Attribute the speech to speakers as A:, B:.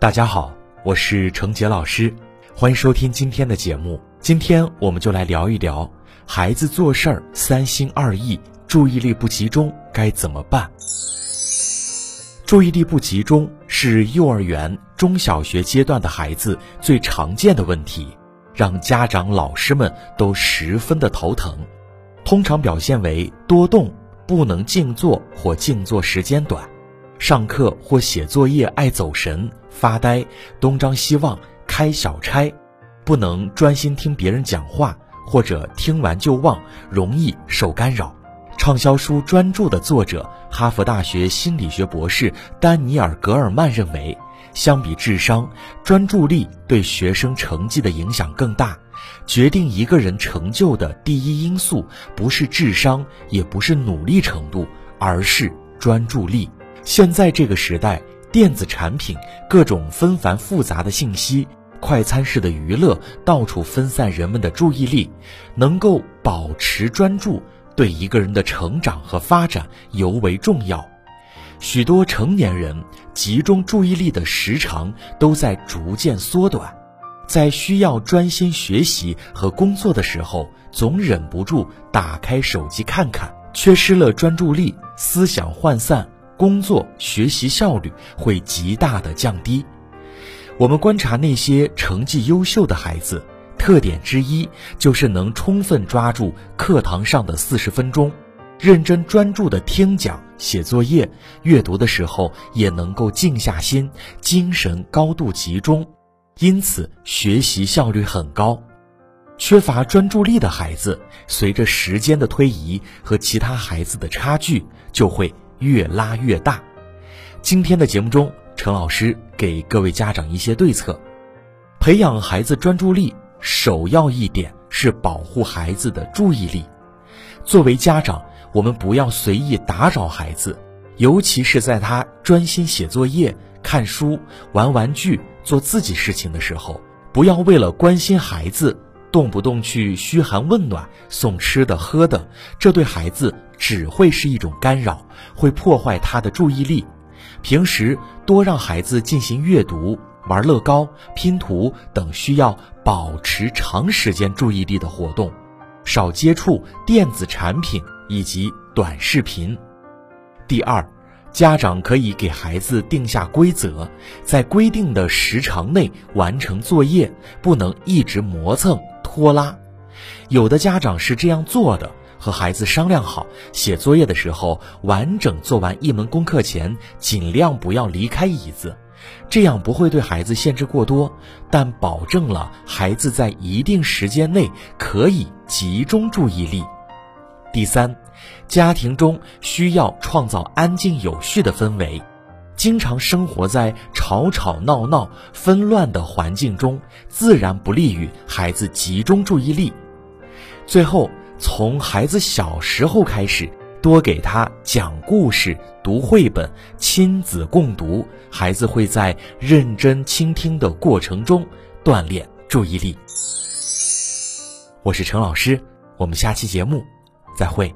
A: 大家好，我是程杰老师，欢迎收听今天的节目。今天我们就来聊一聊孩子做事儿三心二意、注意力不集中该怎么办。注意力不集中是幼儿园、中小学阶段的孩子最常见的问题，让家长、老师们都十分的头疼。通常表现为多动、不能静坐或静坐时间短。上课或写作业爱走神、发呆、东张西望、开小差，不能专心听别人讲话，或者听完就忘，容易受干扰。畅销书《专注》的作者、哈佛大学心理学博士丹尼尔·格尔曼认为，相比智商，专注力对学生成绩的影响更大。决定一个人成就的第一因素，不是智商，也不是努力程度，而是专注力。现在这个时代，电子产品、各种纷繁复杂的信息、快餐式的娱乐，到处分散人们的注意力。能够保持专注，对一个人的成长和发展尤为重要。许多成年人集中注意力的时长都在逐渐缩短，在需要专心学习和工作的时候，总忍不住打开手机看看，缺失了专注力，思想涣散。工作学习效率会极大的降低。我们观察那些成绩优秀的孩子，特点之一就是能充分抓住课堂上的四十分钟，认真专注的听讲、写作业、阅读的时候也能够静下心，精神高度集中，因此学习效率很高。缺乏专注力的孩子，随着时间的推移和其他孩子的差距就会。越拉越大。今天的节目中，陈老师给各位家长一些对策。培养孩子专注力，首要一点是保护孩子的注意力。作为家长，我们不要随意打扰孩子，尤其是在他专心写作业、看书、玩玩具、做自己事情的时候，不要为了关心孩子。动不动去嘘寒问暖、送吃的喝的，这对孩子只会是一种干扰，会破坏他的注意力。平时多让孩子进行阅读、玩乐高、拼图等需要保持长时间注意力的活动，少接触电子产品以及短视频。第二，家长可以给孩子定下规则，在规定的时长内完成作业，不能一直磨蹭。拖拉，有的家长是这样做的：和孩子商量好，写作业的时候完整做完一门功课前，尽量不要离开椅子，这样不会对孩子限制过多，但保证了孩子在一定时间内可以集中注意力。第三，家庭中需要创造安静有序的氛围。经常生活在吵吵闹闹、纷乱的环境中，自然不利于孩子集中注意力。最后，从孩子小时候开始，多给他讲故事、读绘本，亲子共读，孩子会在认真倾听的过程中锻炼注意力。我是陈老师，我们下期节目再会。